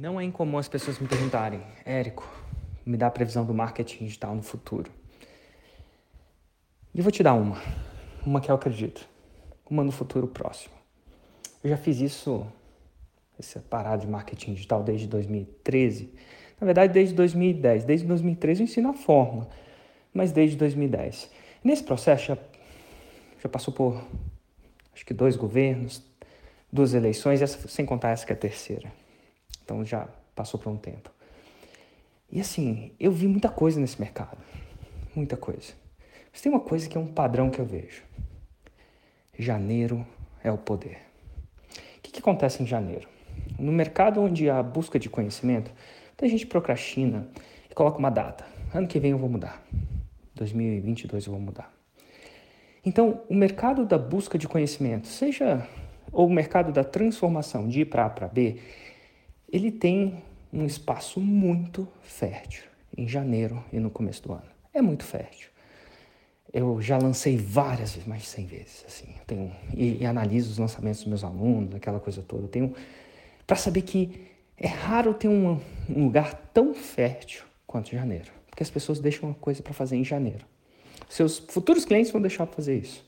Não é incomum as pessoas me perguntarem, Érico, me dá a previsão do marketing digital no futuro. E eu vou te dar uma, uma que eu acredito, uma no futuro próximo. Eu já fiz isso, essa parada de marketing digital desde 2013. Na verdade, desde 2010. Desde 2013 eu ensino a forma, mas desde 2010. Nesse processo já, já passou por acho que dois governos, duas eleições, essa, sem contar essa que é a terceira. Então já passou por um tempo. E assim, eu vi muita coisa nesse mercado. Muita coisa. Mas tem uma coisa que é um padrão que eu vejo. Janeiro é o poder. O que, que acontece em janeiro? No mercado onde a busca de conhecimento, muita gente procrastina e coloca uma data. Ano que vem eu vou mudar. 2022 eu vou mudar. Então, o mercado da busca de conhecimento, seja ou o mercado da transformação de ir para A para B, ele tem um espaço muito fértil em janeiro e no começo do ano. É muito fértil. Eu já lancei várias vezes, mais de 100 vezes, assim. Eu tenho, e, e analiso os lançamentos dos meus alunos, aquela coisa toda. Eu tenho para saber que é raro ter um, um lugar tão fértil quanto janeiro, porque as pessoas deixam uma coisa para fazer em janeiro. Seus futuros clientes vão deixar para fazer isso.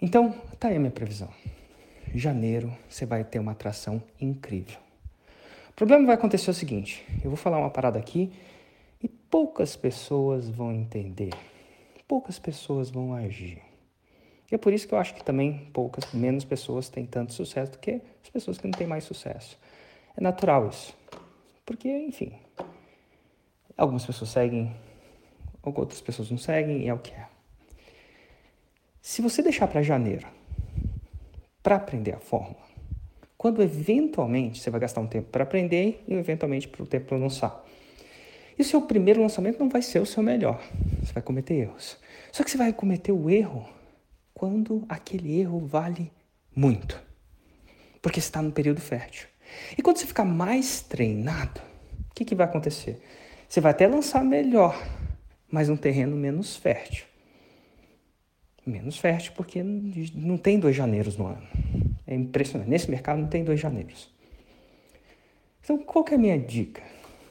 Então, tá aí a minha previsão janeiro você vai ter uma atração incrível. O problema vai acontecer o seguinte: eu vou falar uma parada aqui e poucas pessoas vão entender, poucas pessoas vão agir. E é por isso que eu acho que também poucas, menos pessoas têm tanto sucesso do que as pessoas que não têm mais sucesso. É natural isso. Porque, enfim, algumas pessoas seguem, outras pessoas não seguem, e é o que é. Se você deixar para janeiro para aprender a fórmula. Quando eventualmente você vai gastar um tempo para aprender e eventualmente para o tempo para lançar. E o seu primeiro lançamento não vai ser o seu melhor. Você vai cometer erros. Só que você vai cometer o erro quando aquele erro vale muito. Porque você está no período fértil. E quando você ficar mais treinado, o que, que vai acontecer? Você vai até lançar melhor, mas um terreno menos fértil menos fértil porque não tem dois janeiros no ano. É impressionante. Nesse mercado não tem dois janeiros. Então, qual é a minha dica?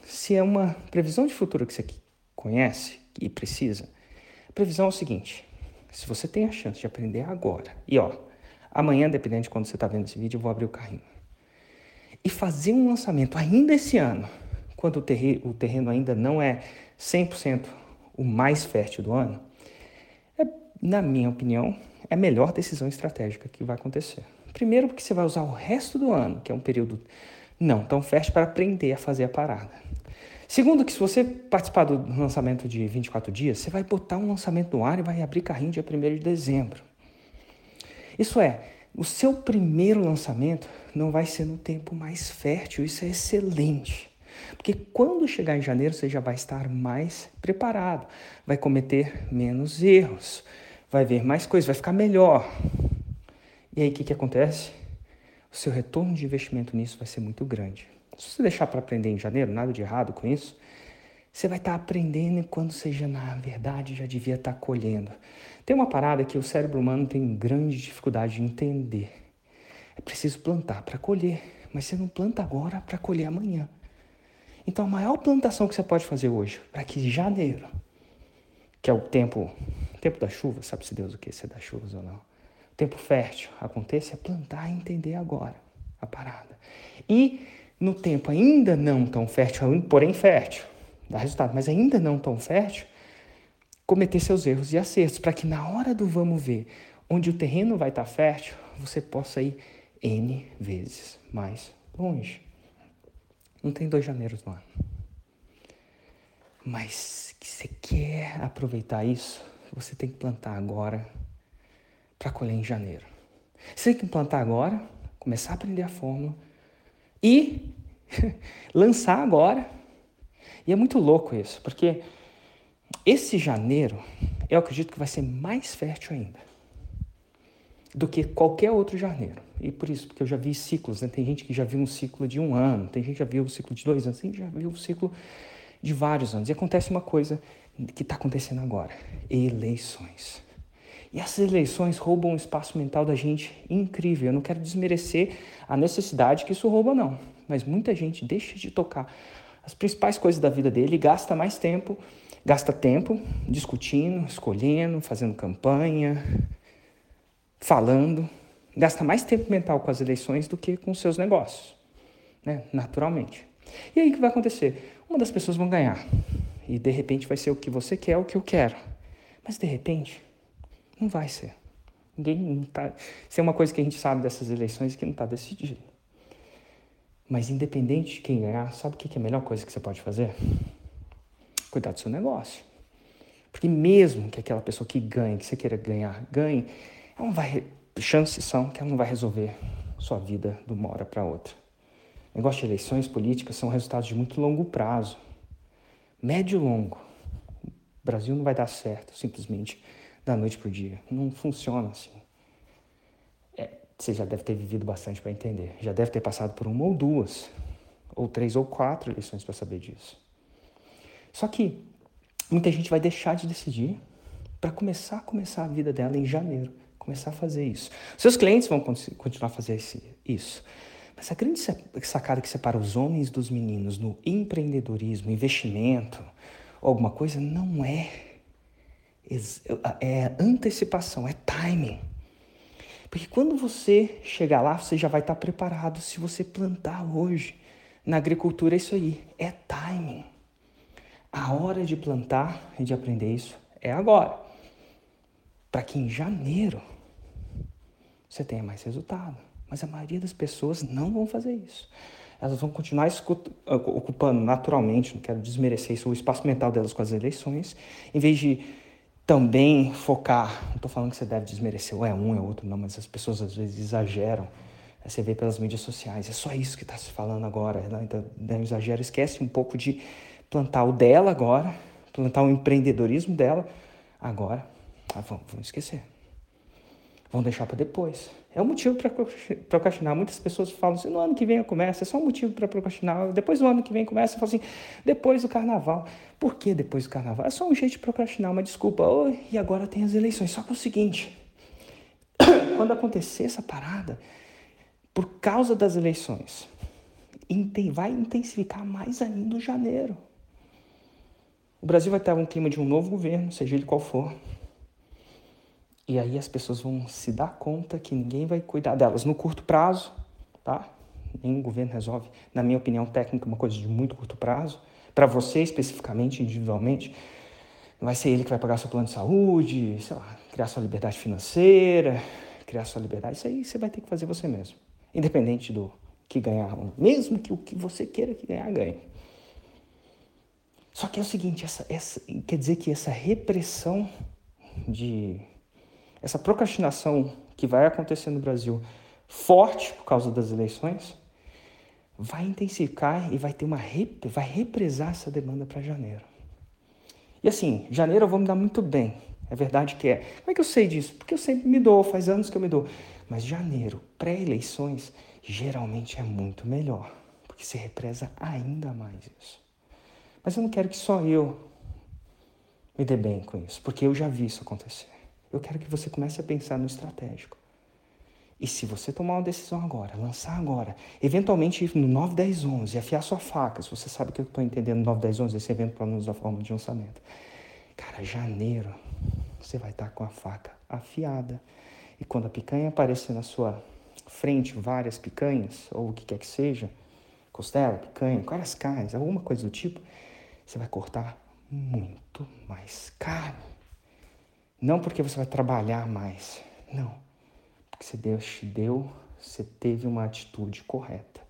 Se é uma previsão de futuro que você conhece e precisa, a previsão é o seguinte: se você tem a chance de aprender agora, e ó, amanhã, dependendo de quando você está vendo esse vídeo, eu vou abrir o carrinho, e fazer um lançamento ainda esse ano, quando o terreno, ainda não é 100% o mais fértil do ano, na minha opinião, é a melhor decisão estratégica que vai acontecer. Primeiro, porque você vai usar o resto do ano, que é um período não tão fértil, para aprender a fazer a parada. Segundo, que se você participar do lançamento de 24 dias, você vai botar um lançamento no ar e vai abrir carrinho dia 1 de dezembro. Isso é, o seu primeiro lançamento não vai ser no tempo mais fértil, isso é excelente. Porque quando chegar em janeiro, você já vai estar mais preparado, vai cometer menos erros, vai ver mais coisas, vai ficar melhor. E aí o que, que acontece? O seu retorno de investimento nisso vai ser muito grande. Se você deixar para aprender em janeiro, nada de errado com isso, você vai estar tá aprendendo quando seja na verdade já devia estar tá colhendo. Tem uma parada que o cérebro humano tem grande dificuldade de entender. É preciso plantar para colher, mas você não planta agora para colher amanhã. Então a maior plantação que você pode fazer hoje, para que janeiro, que é o tempo tempo da chuva, sabe se Deus o que, se é das chuvas ou não. Tempo fértil aconteça é plantar e entender agora a parada. E no tempo ainda não tão fértil, porém fértil, dá resultado, mas ainda não tão fértil, cometer seus erros e acertos, para que na hora do vamos ver, onde o terreno vai estar fértil, você possa ir N vezes mais longe. Não tem dois janeiros no ano. Mas que você quer aproveitar isso, você tem que plantar agora para colher em janeiro. Você tem que plantar agora, começar a aprender a fórmula e lançar agora. E é muito louco isso, porque esse janeiro eu acredito que vai ser mais fértil ainda do que qualquer outro janeiro. E por isso, porque eu já vi ciclos, né? Tem gente que já viu um ciclo de um ano, tem gente que já viu um ciclo de dois anos, tem gente que já viu um ciclo de vários anos. E acontece uma coisa que está acontecendo agora: eleições. E essas eleições roubam um espaço mental da gente incrível. Eu não quero desmerecer a necessidade que isso rouba, não. mas muita gente deixa de tocar as principais coisas da vida dele e gasta mais tempo, gasta tempo discutindo, escolhendo, fazendo campanha, falando, gasta mais tempo mental com as eleições do que com seus negócios, né? naturalmente. E aí o que vai acontecer? Uma das pessoas vão ganhar e de repente vai ser o que você quer, o que eu quero. Mas de repente não vai ser. Ninguém não tá. Isso é uma coisa que a gente sabe dessas eleições que não está decidido. Mas independente de quem ganhar, sabe o que é a melhor coisa que você pode fazer? Cuidar do seu negócio. Porque mesmo que aquela pessoa que ganhe, que você queira ganhar, ganhe, ela não vai. Chances são que ela não vai resolver sua vida de uma hora para outra. O negócio de eleições políticas são resultados de muito longo prazo. Médio e longo. O Brasil não vai dar certo simplesmente da noite para o dia. Não funciona assim. É, você já deve ter vivido bastante para entender. Já deve ter passado por uma ou duas, ou três ou quatro eleições para saber disso. Só que muita gente vai deixar de decidir para começar a começar a vida dela em janeiro, começar a fazer isso. Seus clientes vão continuar a fazer isso. Mas a grande sacada que separa os homens dos meninos no empreendedorismo, investimento, alguma coisa, não é é antecipação, é timing. Porque quando você chegar lá, você já vai estar preparado se você plantar hoje. Na agricultura é isso aí, é timing. A hora de plantar e de aprender isso é agora. Para que em janeiro você tenha mais resultado. Mas a maioria das pessoas não vão fazer isso. Elas vão continuar ocupando naturalmente, não quero desmerecer isso, o espaço mental delas com as eleições, em vez de também focar. Não estou falando que você deve desmerecer, ou é um, é outro, não, mas as pessoas às vezes exageram. Você vê pelas mídias sociais, é só isso que está se falando agora. Né? Então, né, exagero, esquece um pouco de plantar o dela agora, plantar o empreendedorismo dela agora. Ah, vamos, vamos esquecer. Vão deixar para depois. É um motivo para procrastinar. Muitas pessoas falam assim: no ano que vem eu começo. É só um motivo para procrastinar. Depois do ano que vem começa. Eu falo assim: depois do carnaval. Por que depois do carnaval? É só um jeito de procrastinar, uma desculpa. Oh, e agora tem as eleições. Só que é o seguinte: quando acontecer essa parada, por causa das eleições, vai intensificar mais ainda o janeiro. O Brasil vai ter um clima de um novo governo, seja ele qual for. E aí as pessoas vão se dar conta que ninguém vai cuidar delas no curto prazo, tá? Nenhum governo resolve, na minha opinião técnica, uma coisa de muito curto prazo. Para você especificamente, individualmente, vai ser ele que vai pagar seu plano de saúde, sei lá, criar sua liberdade financeira, criar sua liberdade. Isso aí você vai ter que fazer você mesmo, independente do que ganhar, mesmo que o que você queira que ganhar ganhe. Só que é o seguinte, essa, essa, quer dizer que essa repressão de essa procrastinação que vai acontecer no Brasil, forte por causa das eleições, vai intensificar e vai ter uma vai represar essa demanda para janeiro. E assim, janeiro eu vou me dar muito bem. É verdade que é. Como é que eu sei disso? Porque eu sempre me dou, faz anos que eu me dou. Mas janeiro, pré-eleições, geralmente é muito melhor, porque se represa ainda mais isso. Mas eu não quero que só eu me dê bem com isso, porque eu já vi isso acontecer. Eu quero que você comece a pensar no estratégico. E se você tomar uma decisão agora, lançar agora, eventualmente ir no 9, 10, 11, afiar sua faca, se você sabe que eu estou entendendo 9, 10, 11, esse evento para nos da forma de lançamento. Cara, janeiro, você vai estar tá com a faca afiada. E quando a picanha aparecer na sua frente, várias picanhas, ou o que quer que seja, costela, picanha, várias carnes, alguma coisa do tipo, você vai cortar muito mais carne. Não porque você vai trabalhar mais. Não. Porque se Deus te deu, você teve uma atitude correta.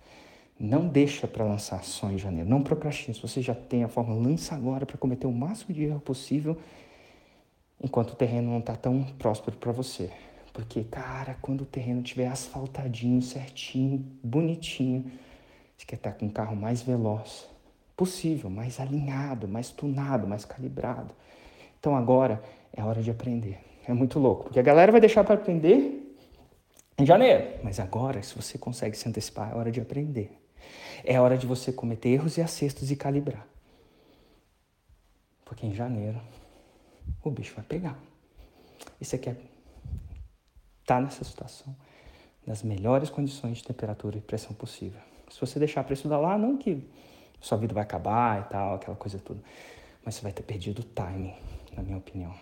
Não deixa para lançar ações em janeiro. Não procrastine. Se você já tem a forma, lança agora para cometer o máximo de erro possível enquanto o terreno não está tão próspero para você. Porque, cara, quando o terreno estiver asfaltadinho, certinho, bonitinho, você quer estar com um carro mais veloz possível, mais alinhado, mais tunado, mais calibrado. Então agora é hora de aprender. É muito louco, porque a galera vai deixar para aprender em janeiro. Mas agora, se você consegue se antecipar, é hora de aprender. É hora de você cometer erros e acertos e calibrar. Porque em janeiro o bicho vai pegar. E você quer estar tá nessa situação nas melhores condições de temperatura e pressão possível. Se você deixar para estudar lá, não que sua vida vai acabar e tal, aquela coisa toda, mas você vai ter perdido o timing, na minha opinião.